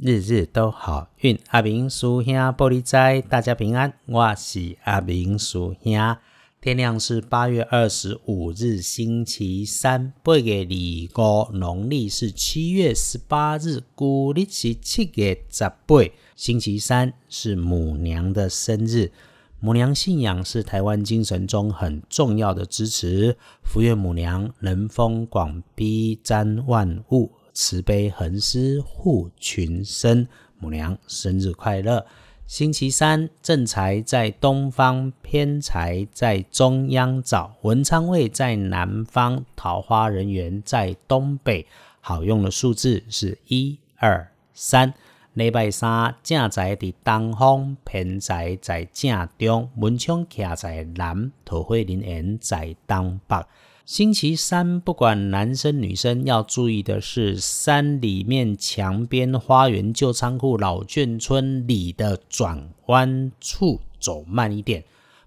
日日都好运，阿明叔兄玻璃斋，大家平安。我是阿明叔兄。天亮是八月二十五日，星期三，八月二五，农历是七月十八日，古历是七月十八。星期三是母娘的生日，母娘信仰是台湾精神中很重要的支持。福愿母娘能风广庇，瞻万物。慈悲恒施护群生，母娘生日快乐！星期三正财在东方，偏财在中央找，文昌位在南方，桃花人缘在东北。好用的数字是一二三。礼拜三正财在东方，偏财在正中，文昌徛在南，桃花人缘在东北。星期三，不管男生女生，要注意的是，山里面墙边、花园、旧仓库、老眷村里的转弯处走慢一点。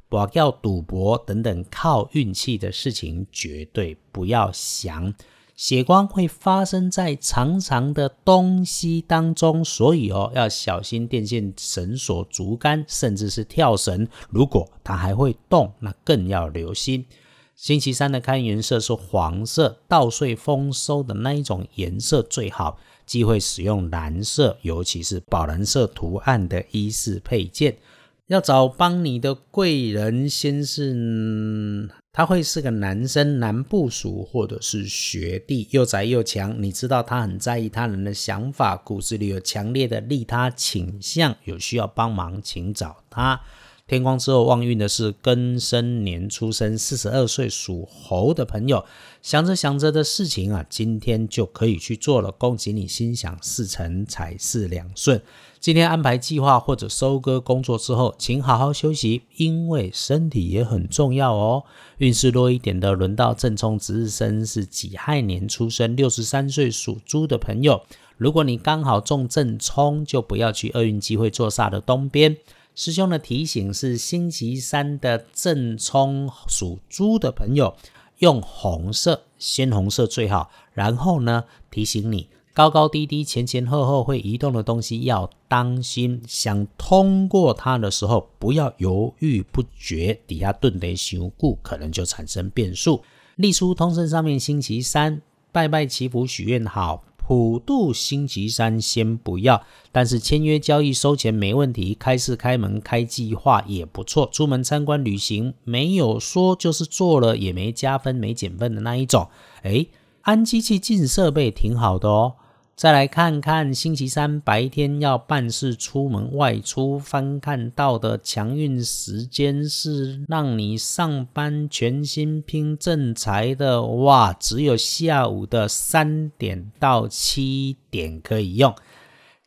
不要赌博等等靠运气的事情，绝对不要想。血光会发生在长长的东西当中，所以哦，要小心电线、绳索、竹竿，甚至是跳绳。如果它还会动，那更要留心。星期三的看颜色是黄色，稻穗丰收的那一种颜色最好，忌讳使用蓝色，尤其是宝蓝色图案的衣饰配件。要找帮你的贵人，先是他会是个男生，男部属或者是学弟，又宅又强，你知道他很在意他人的想法，骨子里有强烈的利他倾向，有需要帮忙，请找他。天光之后旺运的是庚申年出生，四十二岁属猴的朋友，想着想着的事情啊，今天就可以去做了。恭喜你心想事成，财事两顺。今天安排计划或者收割工作之后，请好好休息，因为身体也很重要哦。运势弱一点的，轮到正冲值日生是己亥年出生，六十三岁属猪的朋友，如果你刚好中正冲，就不要去厄运机会坐煞的东边。师兄的提醒是：星期三的正冲属猪的朋友用红色，鲜红色最好。然后呢，提醒你高高低低、前前后后会移动的东西要当心。想通过它的时候，不要犹豫不决，底下顿得修固，可能就产生变数。立书通胜上面，星期三拜拜祈福许愿好。普渡星期三先不要，但是签约交易收钱没问题，开市开门开计划也不错。出门参观旅行没有说就是做了也没加分没减分的那一种。诶，安机器进设备挺好的哦。再来看看星期三白天要办事出门外出翻看到的强运时间是让你上班全心拼正财的哇，只有下午的三点到七点可以用。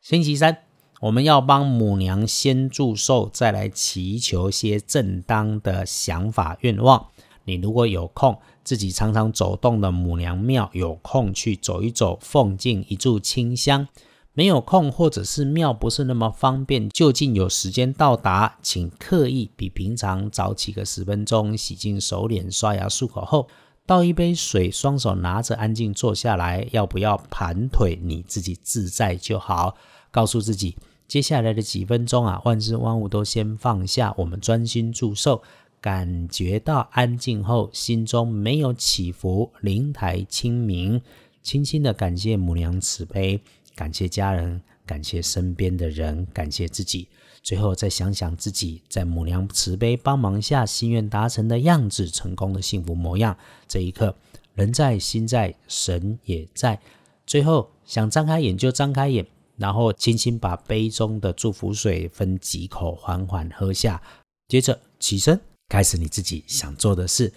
星期三我们要帮母娘先祝寿，再来祈求些正当的想法愿望。你如果有空。自己常常走动的母娘庙，有空去走一走，奉敬一炷清香；没有空或者是庙不是那么方便，就近有时间到达，请刻意比平常早起个十分钟，洗净手脸、刷牙漱口后，倒一杯水，双手拿着，安静坐下来。要不要盘腿？你自己自在就好。告诉自己，接下来的几分钟啊，万事万物都先放下，我们专心祝寿。感觉到安静后，心中没有起伏，灵台清明，轻轻的感谢母娘慈悲，感谢家人，感谢身边的人，感谢自己。最后再想想自己在母娘慈悲帮忙下，心愿达成的样子，成功的幸福模样。这一刻，人在心在，神也在。最后想张开眼就张开眼，然后轻轻把杯中的祝福水分几口，缓缓喝下，接着起身。开始你自己想做的事。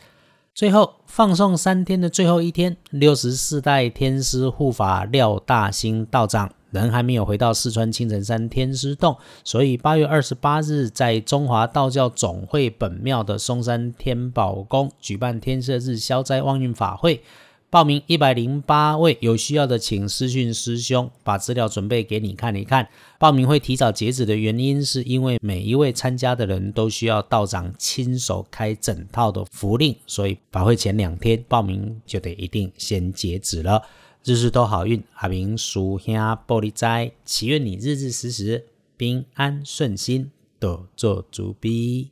最后放送三天的最后一天，六十四代天师护法廖大兴道长人还没有回到四川青城山天师洞，所以八月二十八日在中华道教总会本庙的嵩山天宝宫举办天赦日消灾旺运法会。报名一百零八位，有需要的请私讯师兄，把资料准备给你看一看。报名会提早截止的原因，是因为每一位参加的人都需要道长亲手开整套的符令，所以法会前两天报名就得一定先截止了。日日都好运，阿明叔兄玻璃斋，祈愿你日日时时平安顺心，多做主逼。